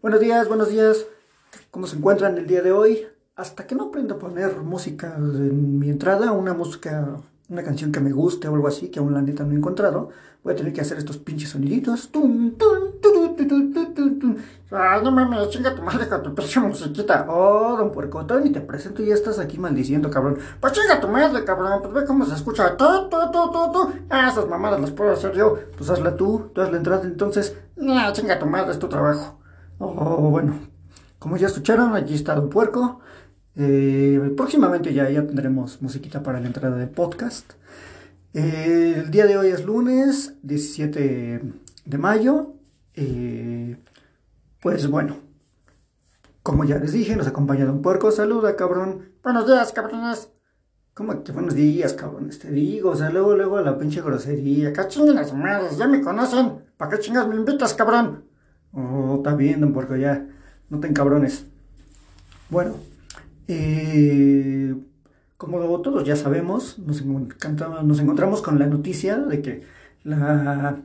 Buenos días, buenos días. ¿Cómo se encuentran el día de hoy? Hasta que no aprendo a poner música en mi entrada, una música, una canción que me guste o algo así, que aún la neta no he encontrado, voy a tener que hacer estos pinches soniditos. No mames, chinga tu madre con tu pinche musiquita. Oh, don puercotón, y te presento y ya estás aquí maldiciendo, cabrón. Pues chinga tu madre, cabrón, pues ve cómo se escucha. Tu, tu, tu, tu. Ah, esas mamadas las puedo hacer yo. Pues hazla tú, tú haz la entrada entonces. Chinga tu madre, es tu trabajo. Oh, bueno, como ya escucharon, allí está Don Puerco. Eh, próximamente ya, ya tendremos musiquita para la entrada del podcast. Eh, el día de hoy es lunes 17 de mayo. Eh, pues bueno, como ya les dije, nos acompaña Don Puerco. Saluda, cabrón. Buenos días, cabrones. ¿Cómo que buenos días, cabrones? Te digo, o sea, luego, luego la pinche grosería. Acá chinguen las madres, ya me conocen. ¿Para qué chingas me invitas, cabrón? Oh, está bien, don Puerco, ya. No te cabrones. Bueno, eh, como todos ya sabemos, nos, nos encontramos con la noticia de que la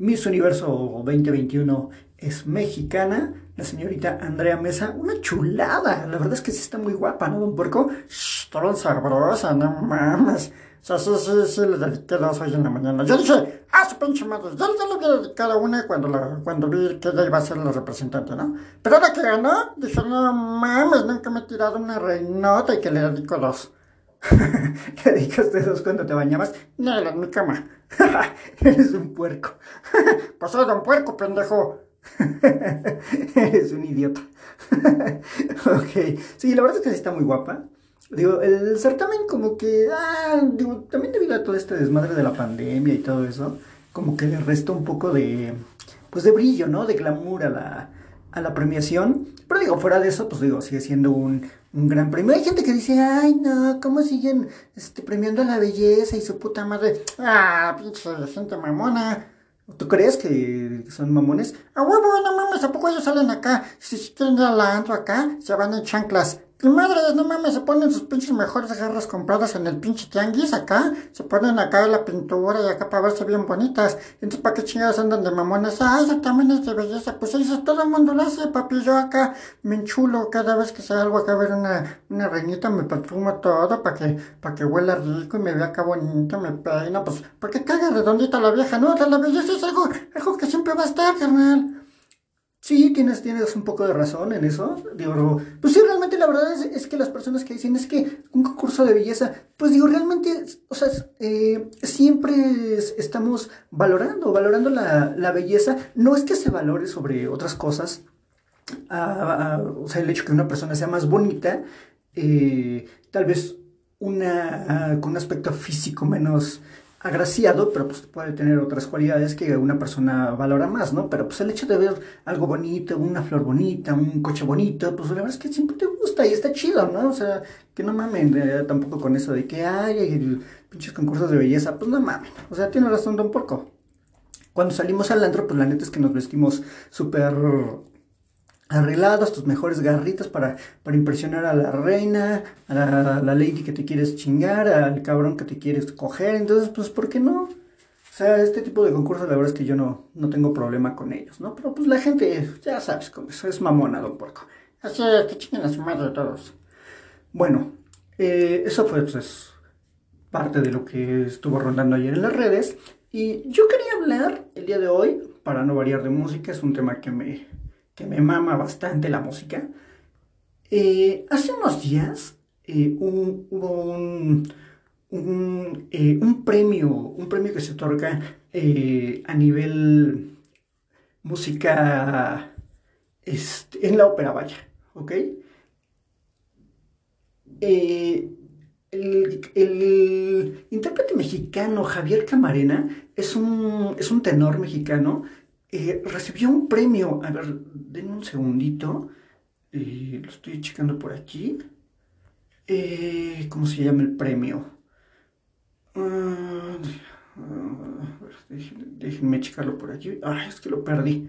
Miss Universo 2021 es mexicana, la señorita Andrea Mesa, una chulada, la verdad es que sí está muy guapa, ¿no, don Puerco? Shh, toda sabrosa, no mames. O sea, sí, sí, sí, le dediqué dos hoy en la mañana. Yo dije, ah, su pinche madre, ya le había dedicado una cuando, cuando vi que ella iba a ser la representante, ¿no? Pero ahora que ganó, dije, no mames, nunca me he tirado una reinota y que le dedico dos. ¿Le dedicaste dos cuando te bañabas? No, en mi cama. Eres un puerco. pues soy un puerco, pendejo. Eres un idiota. ok. Sí, la verdad es que sí está muy guapa. Digo, el certamen como que, ah, digo, también debido a todo este desmadre de la pandemia y todo eso, como que le resta un poco de, pues de brillo, ¿no? De glamour a la, a la premiación. Pero digo, fuera de eso, pues digo, sigue siendo un, un gran premio. Hay gente que dice, ay, no, ¿cómo siguen este, premiando la belleza y su puta madre? Ah, pinche gente mamona. ¿Tú crees que son mamones? A huevo, no mames, ¿a poco ellos salen acá? Si quieren ir a la antro acá, se van en chanclas. Y madres, no mames, se ponen sus pinches mejores garras compradas en el pinche tianguis acá. Se ponen acá la pintura y acá para verse bien bonitas. Entonces, ¿para qué chingados andan de mamones? Ah, eso también es de belleza. Pues eso todo mundo lo hace, papi. Yo acá me enchulo cada vez que salgo acá a ver una, una reinita, me perfumo todo para que, para que huela rico y me vea acá bonito, me peino. Pues, porque caga redondita la vieja, ¿no? La belleza es algo, algo que siempre va a estar, carnal. Sí, tienes, tienes un poco de razón en eso. Digo, pues sí, realmente la verdad es, que las personas que dicen es que un concurso de belleza, pues digo, realmente, o sea, eh, siempre estamos valorando, valorando la, belleza. No es que se valore sobre otras cosas. o sea, el hecho que una persona sea más bonita, eh, tal vez una con un aspecto físico menos agraciado, pero pues puede tener otras cualidades que una persona valora más, ¿no? Pero pues el hecho de ver algo bonito, una flor bonita, un coche bonito, pues la verdad es que siempre te gusta y está chido, ¿no? O sea, que no mamen eh, tampoco con eso de que hay pinches concursos de belleza, pues no mamen. O sea, tiene razón Don Porco. Cuando salimos al antro, pues la neta es que nos vestimos súper arreglados, tus mejores garritas para, para impresionar a la reina, a la, lady que te quieres chingar, al cabrón que te quieres coger. Entonces, pues, ¿por qué no? O sea, este tipo de concursos, la verdad es que yo no, no tengo problema con ellos, ¿no? Pero pues la gente, ya sabes cómo es, es mamona, don Porco. Así que chinguen a su madre todos. Bueno, eh, eso fue pues parte de lo que estuvo rondando ayer en las redes. Y yo quería hablar el día de hoy, para no variar de música, es un tema que me, que me mama bastante la música. Eh, hace unos días eh, hubo un, eh, un, premio, un premio que se otorga a nivel música este, en la ópera, vaya, ¿ok? El, el, intérprete mexicano Javier Camarena es un, es un tenor mexicano eh, recibió un premio. A ver, denme un segundito. Eh, lo estoy checando por aquí. Eh, ¿Cómo se llama el premio? Uh, déjenme, checarlo por aquí. Ay, es que lo perdí.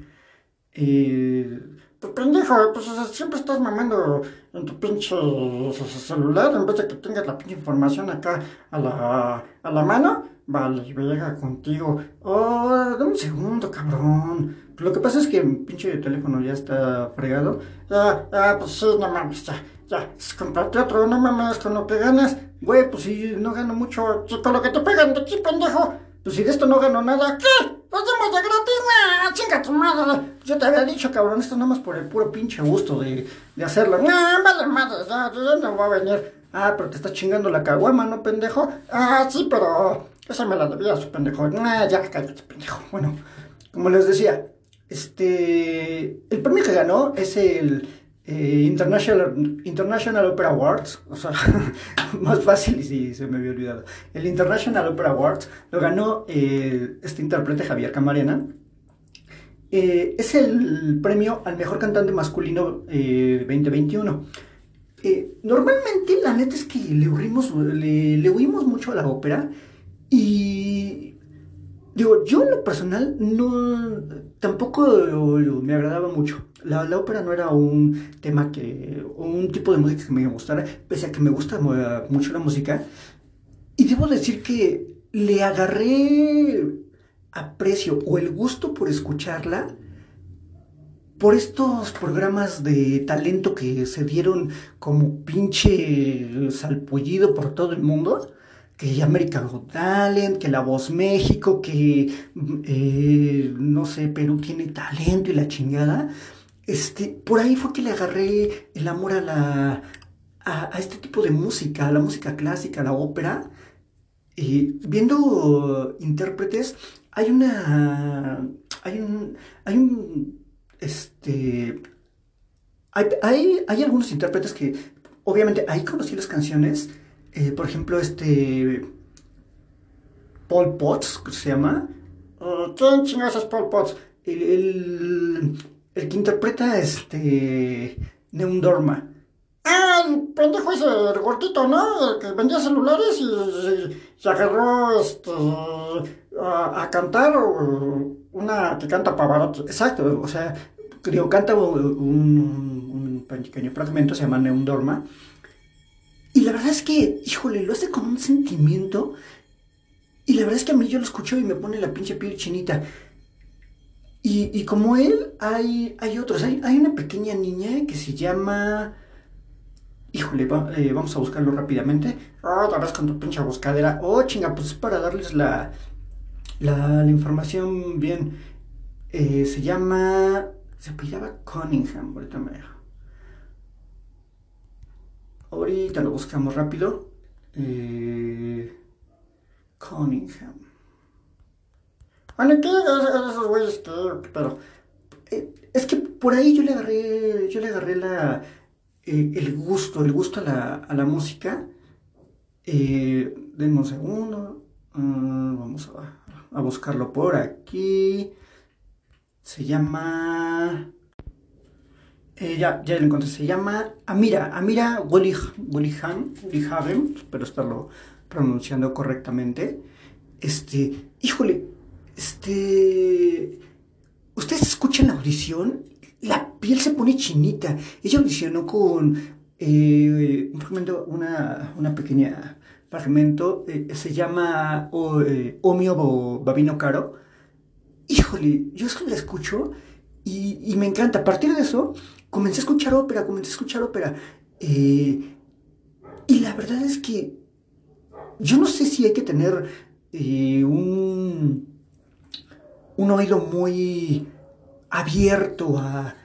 Pues pendejo, pues siempre estás mamando en tu pinche celular en vez de que tengas la pinche información acá a la, a la mano. Vale, llega contigo. Oh, dame un segundo, cabrón. Lo que pasa es que mi pinche teléfono ya está fregado. Ah, ah, pues sí, no mames, ya, ya. Comprate otro, no mames, con lo que ganas. Güey, pues si no gano mucho, con lo que te pegan de aquí, pendejo. Pues si de esto no gano nada, ¿qué? ¿Lo hacemos de gratis? Nah, chinga tu madre. Yo te había dicho, cabrón, esto nada más por el puro pinche gusto de, de hacerlo. No, vale madre, ya, ya no voy a venir. Ah, pero te está chingando la caguama, ¿no, pendejo? Ah, sí, pero esa me la debía su pendejo. Nah, ya, cállate, pendejo. Bueno, como les decía, este. El premio que ganó es el eh, International, International Opera Awards, o sea, más fácil y sí, se me había olvidado. El International Opera Awards lo ganó eh, este intérprete Javier Camarena. Eh, es el premio al mejor cantante masculino 2021. normalmente, la neta es que le oímos, le, le mucho a la ópera y digo, yo en lo personal no tampoco me agradaba mucho la, ópera no era un tema que, un tipo de música que me gustara, pese a que me gusta mucho la música. Y debo decir que le agarré aprecio o el gusto por escucharla por estos programas de talento que se dieron como pinche salpullido por todo el mundo que American Got Talent, que La Voz México, que eh, no sé, Perú tiene talento y la chingada. Este, por ahí fue que le agarré el amor a la. a, este tipo de música, a la música clásica, a la ópera. Y viendo intérpretes, hay una. hay un. hay un. este. Hay, algunos intérpretes que, obviamente, ahí conocí las canciones. Eh, por ejemplo, este. Paul Potts, que se llama. ¿Quién chingados es Paul Potts? el, el que interpreta este. Neundorma. Ah, el pendejo ese, el gordito, ¿no? El que vendía celulares y se agarró este, a, cantar una que canta Pavarotti. Exacto, o sea, digo, canta un, un pequeño fragmento, se llama Neundorma. Y la verdad es que, híjole, lo hace con un sentimiento. Y la verdad es que a mí yo lo escucho y me pone la pinche piel chinita. Y, como él, hay, hay otros. Hay, una pequeña niña que se llama. Híjole, eh, vamos a buscarlo rápidamente. Otra vez con tu pinche buscadera. Oh, chinga, pues es para darles la, la, información bien. Eh, se llama. Se pillaba Cunningham. Ahorita me. Ahorita lo buscamos rápido. Eh, Cunningham. Bueno, ¿qué? Esos güeyes que. Pero. Eh, es que por ahí yo le agarré. Yo le agarré la. Eh, el gusto, el gusto a la, a la música. Eh, denme un segundo. Mm, vamos a, a, buscarlo por aquí. Se llama. Eh, ya, ya lo encontré. Se llama Amira. Amira Woliham. Espero estarlo pronunciando correctamente. Este. Híjole este. Ustedes escuchan la audición, la piel se pone chinita. Ella audicionó con eh, un fragmento, una, una pequeña fragmento, eh, se llama Omio Babino Caro. Híjole, yo es que la escucho y, me encanta. A partir de eso, comencé a escuchar ópera, comencé a escuchar ópera. y la verdad es que yo no sé si hay que tener un un oído muy abierto a,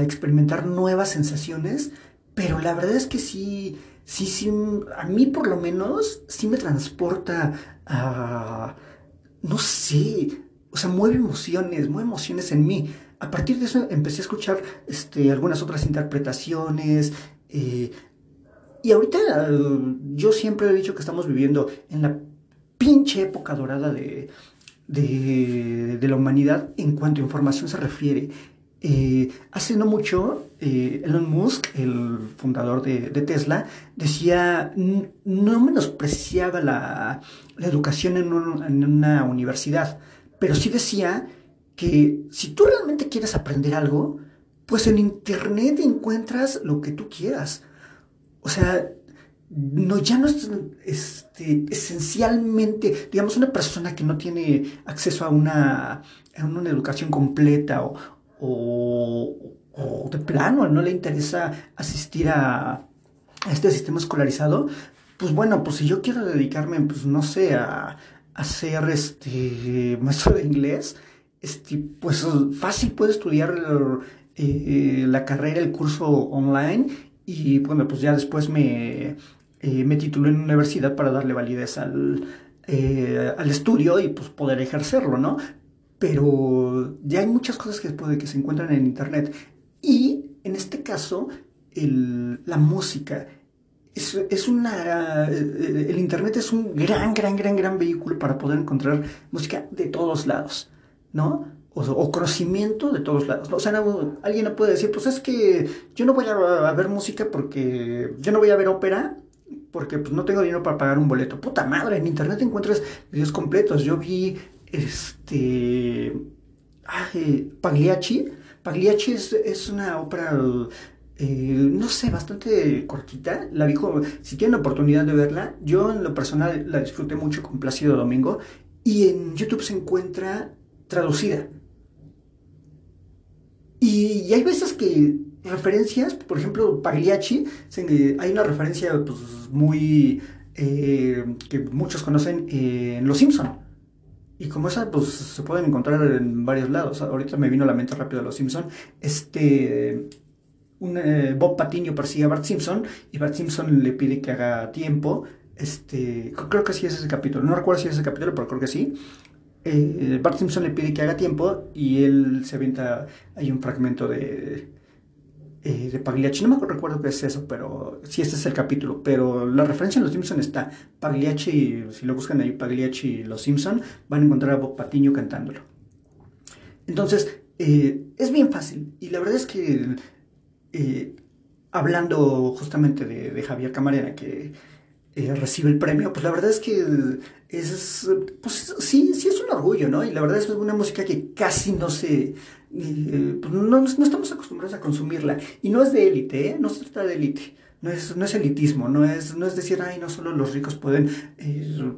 experimentar nuevas sensaciones, pero la verdad es que sí, sí, sí, a mí por lo menos sí me transporta a, no sé, o sea, mueve emociones, mueve emociones en mí. A partir de eso empecé a escuchar este, algunas otras interpretaciones. Eh, y ahorita yo siempre he dicho que estamos viviendo en la pinche época dorada de, de, la humanidad en cuanto a información se refiere. Eh, hace no mucho, eh, Elon Musk, el fundador de, Tesla, decía, no menospreciaba la, la educación en, una universidad, pero sí decía que si tú realmente quieres aprender algo, pues en internet encuentras lo que tú quieras. O sea, no, ya no es este, esencialmente, digamos, una persona que no tiene acceso a una, a una educación completa o, o, de plano no le interesa asistir a, este sistema escolarizado, pues bueno, pues si yo quiero dedicarme, pues no sé, a, a ser este maestro de inglés, este, pues fácil puedo estudiar eh, la carrera, el curso online y bueno, pues ya después me, eh, me titulé en universidad para darle validez al, eh, al estudio y pues poder ejercerlo, ¿no? Pero ya hay muchas cosas que, puede, que se encuentran en internet y en este caso el, la música es, es, una... El Internet es un gran, gran, gran, gran vehículo para poder encontrar música de todos lados, ¿no? O, conocimiento de todos lados. O sea, alguien no puede decir, pues es que yo no voy a, ver música porque yo no voy a ver ópera porque pues, no tengo dinero para pagar un boleto. Puta madre, en internet encuentras videos completos. Yo vi este. Ay, Pagliacci. Pagliacci es, es una ópera eh, no sé, bastante cortita. La vi si tienen la oportunidad de verla, yo en lo personal la disfruté mucho con Plácido Domingo y en YouTube se encuentra traducida. Y, hay veces que referencias, por ejemplo, Pagliacci, hay una referencia pues, muy eh, que muchos conocen en Los Simpson. Y como esa, pues se pueden encontrar en varios lados. Ahorita me vino a la mente rápido Los Simpson. Este un, eh, Bob Patiño persigue a Bart Simpson y Bart Simpson le pide que haga tiempo. Este, creo que sí es ese capítulo, no recuerdo si es ese capítulo, pero creo que sí. Eh, Bart Simpson le pide que haga tiempo y él se avienta, hay un fragmento de, eh, de Pagliacci, no me recuerdo qué es eso, pero sí, este es el capítulo, pero la referencia en Los Simpson está, Pagliacci, si lo buscan ahí, Pagliacci y Los Simpson, van a encontrar a Bob Patiño cantándolo. Entonces, es bien fácil. Y la verdad es que eh, hablando justamente de, Javier Camarena, que eh, recibe el premio, pues la verdad es que es, pues sí, sí es un orgullo, ¿no? Y la verdad es una música que casi no se, eh, pues no, estamos acostumbrados a consumirla. Y no es de élite, ¿eh? No se trata de élite. No es, no es elitismo, no es, no es decir, ay, no solo los ricos pueden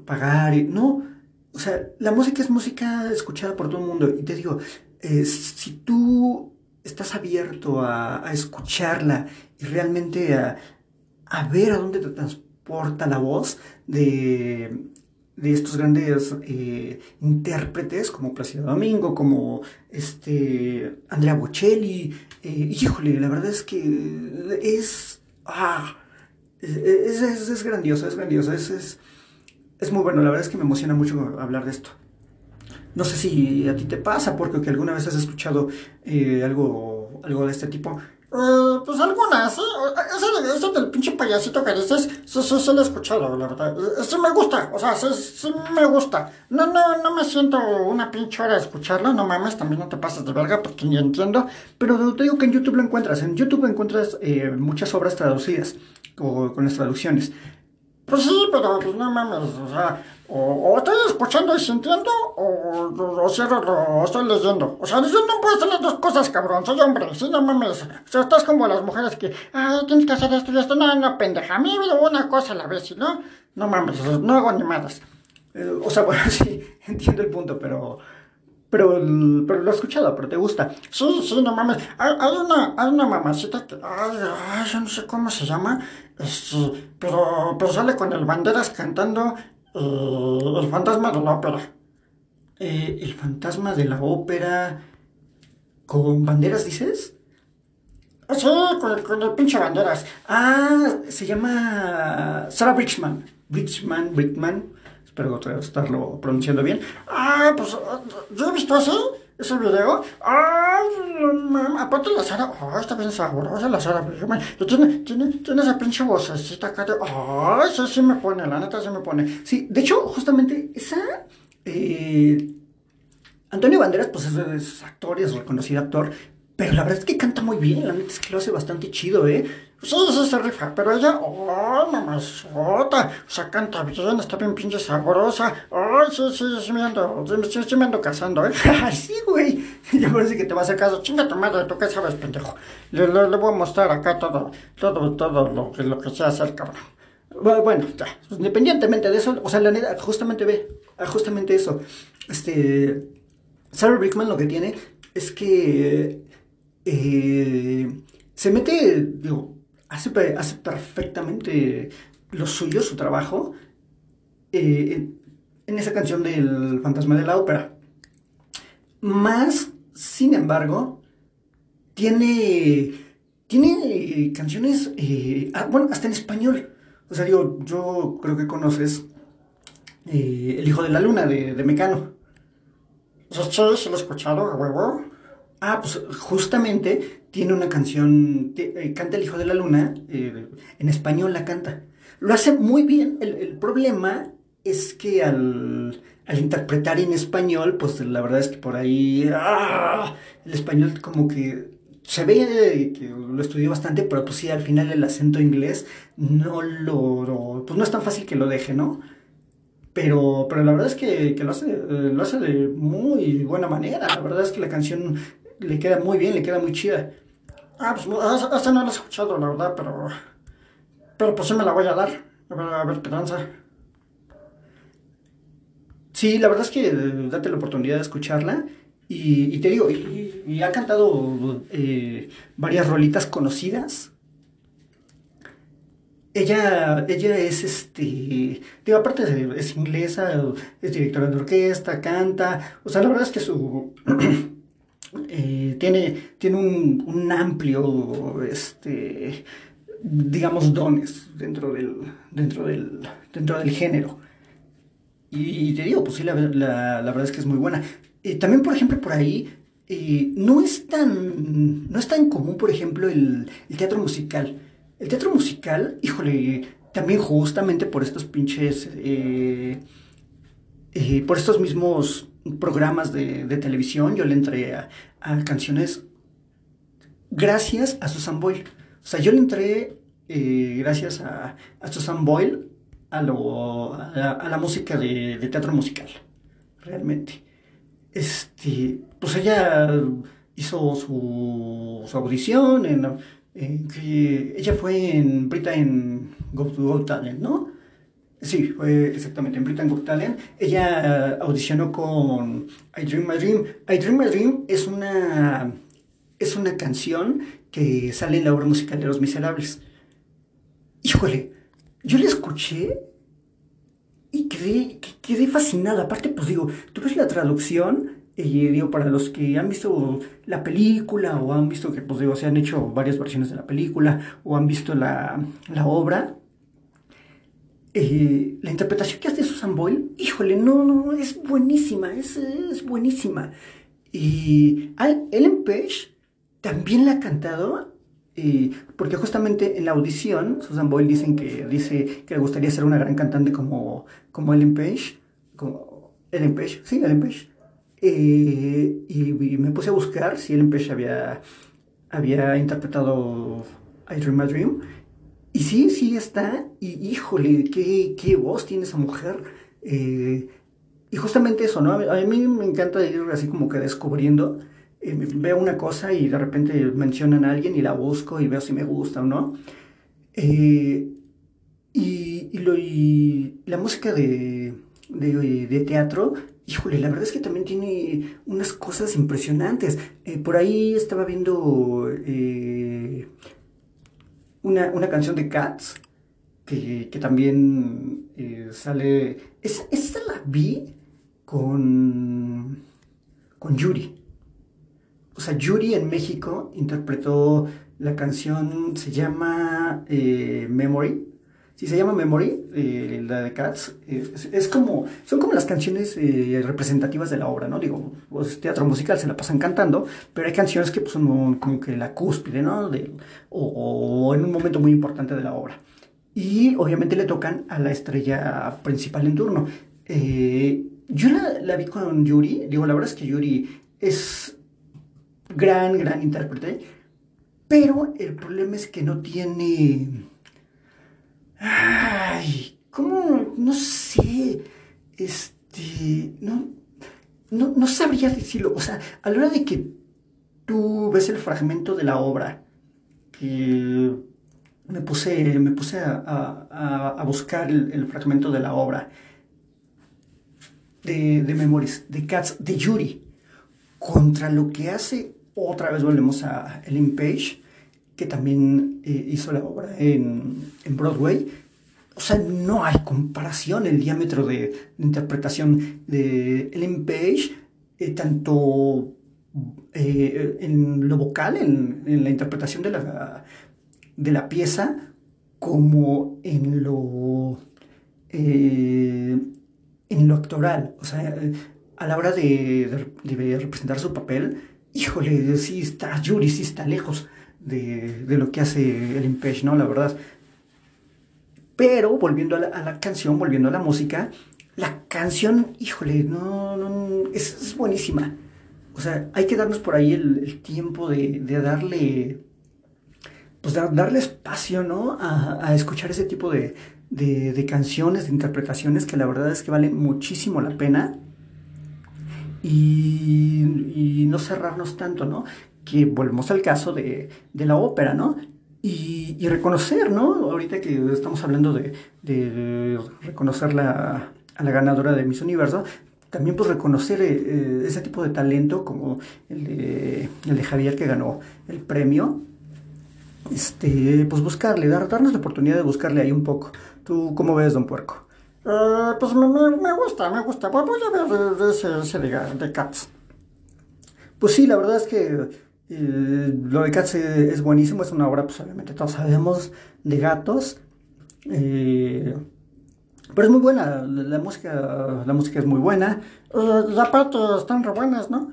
pagar. no, o sea, la música es música escuchada por todo el mundo. Y te digo, si tú estás abierto a, escucharla y realmente a, ver a dónde te transporta la voz de, estos grandes eh, intérpretes como Placido Domingo, como este Andrea Bocelli. Eh, híjole, la verdad es que es. Ah, es, es, grandioso, es grandioso, es, es, muy bueno. La verdad es que me emociona mucho hablar de esto. No sé si a ti te pasa, porque que alguna vez has escuchado eh, algo, algo de este tipo. Eh, pues algunas, ¿sí? Ese, del pinche payasito que dices, sí, sí, sí lo he escuchado, la verdad. Eh, sí me gusta, o sea, sí, sí me gusta. No, no, no me siento una pinche hora de escucharlo, no mames, también no te pasas de verga porque ni entiendo. Pero te digo que en YouTube lo encuentras, en YouTube encuentras muchas obras traducidas, o, con las traducciones. Pues sí, pero pues no mames, o sea, o, estoy escuchando y sintiendo, o, o, o, estoy leyendo. O sea, yo no puedo hacer las dos cosas, cabrón. Soy hombre, sí, no mames. O sea, estás como las mujeres que, ay, tienes que hacer esto y esto. No, no, pendeja. A mí una cosa a la vez, no, no mames, no hago animadas. Eh, o sea, bueno, sí, entiendo el punto, pero. Pero, pero lo he escuchado, pero te gusta. Sí, sí, no mames. Hay, una, hay una mamacita que, ay, ay, yo no sé cómo se llama, este, pero, pero sale con el banderas cantando eh, el fantasma de la ópera. Eh, el fantasma de la ópera. ¿Con banderas dices? Sí, con, con el pinche banderas. Ah, se llama Sarah Bridgman. Bridgman, Bridgman. Espero estarlo pronunciando bien. Ah, pues yo he visto así ese video. Ay, aparte la Sara, ay, está bien sabrosa la Sara Tiene, tiene, tiene esa pinche vocecita acá de, ay, sí, sí me pone, la neta sí me pone. Sí, de hecho, justamente esa, eh, Antonio Banderas, pues es, actor y es reconocido actor, pero la verdad es que canta muy bien, la neta es que lo hace bastante chido, ¿eh? Sí, sí, se rifa, pero ella, oh, mamazota, o sea, canta bien, está bien pinche sabrosa. Ay, sí, sí, sí me ando, sí, sí me ando casando, ¿eh? sí, güey. Ya parece que te va a hacer caso. Chinga tu madre, ¿tú qué sabes, pendejo? Le, le, le voy a mostrar acá todo, todo, todo lo que, lo que sé hacer, cabrón. Bueno, ya, independientemente de eso, o sea, la neta, justamente ve, justamente eso. Este, Sarah Brickman lo que tiene es que eh, se mete, digo, hace, perfectamente lo suyo, su trabajo, eh, en esa canción del fantasma de la ópera. Más, sin embargo, tiene, tiene canciones, eh, ah, bueno, hasta en español. O sea, digo, yo creo que conoces eh, El Hijo de la Luna de, de Mecano. Lo escuchado, huevo. Ah, pues justamente tiene una canción, eh, canta El Hijo de la Luna, eh, en español la canta. Lo hace muy bien, el, problema es que al, interpretar en español, pues la verdad es que por ahí, ¡ah! el español como que se ve que lo estudió bastante, pero pues sí, al final el acento inglés no lo, pues no es tan fácil que lo deje, ¿no? Pero, pero la verdad es que, lo, hace, eh, lo hace de muy buena manera. La verdad es que la canción le queda muy bien, le queda muy chida. Ah, pues hasta no la he escuchado, la verdad, pero. Pero pues sí me la voy a dar. A ver, a ver qué Sí, la verdad es que date la oportunidad de escucharla. Y, te digo, y, ha cantado eh, varias rolitas conocidas. Ella, ella es este, digo, aparte es inglesa, es directora de orquesta, canta, o sea, la verdad es que su, Eh, tiene, tiene un, amplio, este, digamos, dones dentro del, dentro del, dentro del género. Y, te digo, pues sí, la, verdad es que es muy buena. Eh, también, por ejemplo, por ahí, eh, no, es tan, no es tan común, por ejemplo, el teatro musical. El teatro musical, híjole, también justamente por estos pinches, por estos mismos programas de, televisión, yo le entré a, canciones gracias a Susan Boyle. O sea, yo le entré eh, gracias a, Susan Boyle a, lo, a, la, música de, teatro musical, realmente. Este, pues ella hizo su, su audición, en, que ella fue en Brita en Go to Go Talent, ¿no? Sí, fue exactamente en Britain Got. Ella audicionó con I Dream My Dream. I Dream My Dream es una, es una canción que sale en la obra musical de Los Miserables. Híjole, yo la escuché y quedé, quedé fascinada. Aparte, pues digo, tú ves la traducción y digo, para los que han visto la película o han visto que, pues digo, se han hecho varias versiones de la película o han visto la, la obra, eh, la interpretación que hace Susan Boyle, híjole, no, no, es buenísima, es, es buenísima. Y Ellen Page también la ha cantado, eh, porque justamente en la audición, Susan Boyle dicen que, dice que le gustaría ser una gran cantante como, como Ellen Page, como Ellen Page, sí, Ellen Page. Eh, y, me puse a buscar si Ellen Page había, había interpretado I Dream My Dream y sí, sí está. Y híjole, qué, voz tiene esa mujer. Eh, y justamente eso, ¿no? A mí me encanta ir así como que descubriendo. Eh, veo una cosa y de repente mencionan a alguien y la busco y veo si me gusta o no. Eh, y, y, la música de, de, teatro, híjole, la verdad es que también tiene unas cosas impresionantes. por ahí estaba viendo una, canción de Cats que, también eh, sale. Es, esta la vi con, con Yuri. O sea, Yuri en México interpretó la canción, se llama eh, Memory si se llama Memory, eh, la de Cats, es, como, son como las canciones eh, representativas de la obra, ¿no? Digo, pues, teatro musical se la pasan cantando, pero hay canciones que pues, son como que la cúspide, ¿no? o, en un momento muy importante de la obra. Y obviamente le tocan a la estrella principal en turno. Eh, yo la, la vi con Yuri, digo, la verdad es que Yuri es gran, gran intérprete Pero el problema es que no tiene... Ay, ¿cómo? No sé. Este... No, no, no sabría decirlo. O sea, a la hora de que tú ves el fragmento de la obra, que me puse, me puse a, buscar el, fragmento de la obra de, de Memories, de Cats, de Yuri, contra lo que hace, otra vez volvemos a Ellen Page, que también eh, hizo la obra en, Broadway. O sea, no hay comparación el diámetro de, interpretación de Ellen Page, eh, tanto eh, en lo vocal, en, en, la interpretación de la, de la pieza, como en lo, en lo actoral. O sea, a la hora de, representar su papel, híjole, sí está Yuri, sí está lejos de, lo que hace el Impage, ¿no? La verdad. Pero volviendo a la, canción, volviendo a la música, la canción, híjole, no, no es, buenísima. O sea, hay que darnos por ahí el, tiempo de, darle, pues darle espacio, ¿no? A, escuchar ese tipo de, de, canciones, de interpretaciones que la verdad es que valen muchísimo la pena y, no cerrarnos tanto, ¿no? Que volvemos al caso de, la ópera, ¿no? Y, reconocer, ¿no? Ahorita que estamos hablando de, reconocer la, a la ganadora de Miss Universo, también pues reconocer eh, eh, ese tipo de talento como el de, el de Javier que ganó el premio, este, pues buscarle, dar, darnos la oportunidad de buscarle ahí un poco. ¿Tú cómo ves, don Puerco? Eh, pues me, me, gusta, me gusta. Voy a ver de, ese, ese de, Cats. Pues sí, la verdad es que eh, lo de Cats es, buenísimo. Es una obra, pues obviamente todos sabemos, de gatos. Eh, pero es muy buena. La, música la música es muy buena. y aparte están re buenas, ¿no?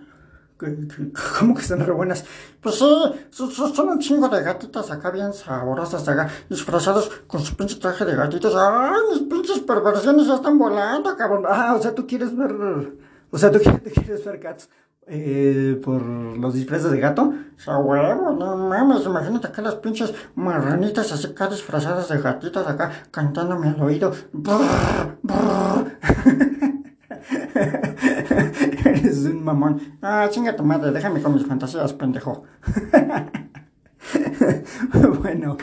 ¿Cómo que están re buenas? Pues sí, son, un chingo de gatitas acá bien saborosas acá, disfrazados con su pinche traje de gatitos. ¡Ay, mis pinches perversiones ya están volando, cabrón! Ah, o sea, tú quieres ver... O sea, tú quieres ver cats eh, por los disfraces de gato. O sea, huevo, no mames, imagínate acá las pinches marranitas así acá disfrazadas de gatitas acá cantándome al oído. Eres un mamón. Ah, chinga tu madre, déjame con mis fantasías, pendejo. bueno.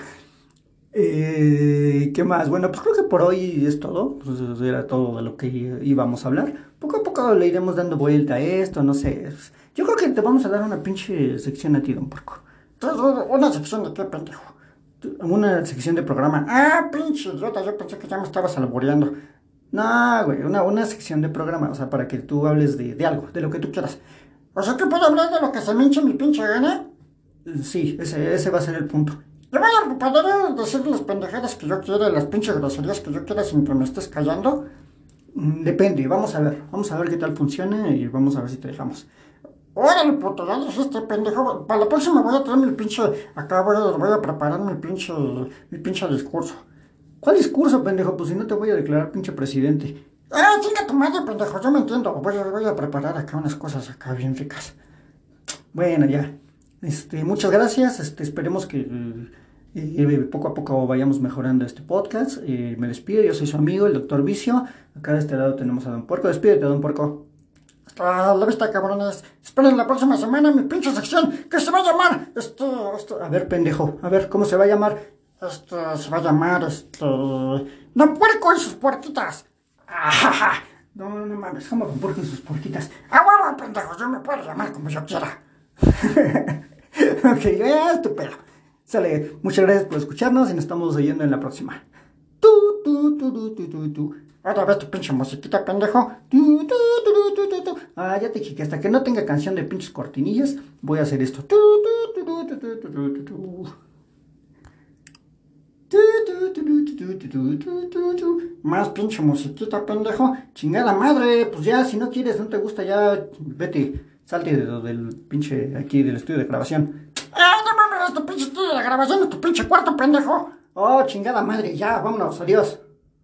Eh, ¿Qué más? Bueno, pues creo que por hoy es todo. Pues era todo de lo que íbamos a hablar. Poco a poco le iremos dando vuelta a esto, no sé. Yo creo que te vamos a dar una pinche sección a ti, don Porco. ¿Una sección de qué, pendejo? Una sección de programa. Ah, pinche idiota, yo pensé que ya me estabas alboreando. No, güey, una, una sección de programa, o sea, para que tú hables de, de algo, de lo que tú quieras. O sea, que puedo hablar de lo que se me hinche mi pinche gana. Sí, ese, ese va a ser el punto. Le voy a poder decir las pendejadas que yo quiera, las pinches groserías que yo quiera sin que me estés callando. Mm, depende, vamos a ver, vamos a ver qué tal funciona y vamos a ver si te dejamos. Órale, puto, ya dijiste, pendejo. Para la próxima voy a traer mi pinche. Acá voy a, voy a preparar mi pinche. mi pinche discurso. ¿Cuál discurso, pendejo? Pues si no te voy a declarar pinche presidente. Ah, chinga tu madre, pendejo, yo me entiendo. Voy a, voy a preparar acá unas cosas acá bien ricas. Bueno, ya. Este, muchas gracias. Este, esperemos que eh, eh, poco a poco vayamos mejorando este podcast. Eh, me despido, yo soy su amigo, el doctor Vicio. Acá de este lado tenemos a Don Puerco. Despídete, Don Puerco. Hasta la vista, cabrones. Esperen la próxima semana mi pinche sección que se va a llamar. Esto, esto. A ver, pendejo. A ver, ¿cómo se va a llamar? Esto se va a llamar, este... ¡Don Puerco y sus puerquitas! No, no, no mames, ¿cómo Don Puerco y sus puerquitas? ¡Ah, huevo, pendejo! Yo me puedo llamar como yo quiera. ok, ya es tu pedo. Sale, muchas gracias por escucharnos y nos estamos oyendo en la próxima. Tú, tú, tú, tú, tú, tú, tú. Otra vez tu pinche musiquita, pendejo. Tú, tú, tú, tú, tú, Ah, ya te dije que hasta que no tenga canción de pinches cortinillas, voy a hacer esto. Tú, tú, tú, tú, tú, tú, tú, tú, más pinche musiquita, pendejo. Chingada madre. Pues ya, si no quieres, no te gusta, ya vete. Salte del pinche aquí del estudio de grabación. Tu pinche estudio de grabación es tu pinche cuarto, pendejo. Oh, chingada madre, ya, vámonos, adiós.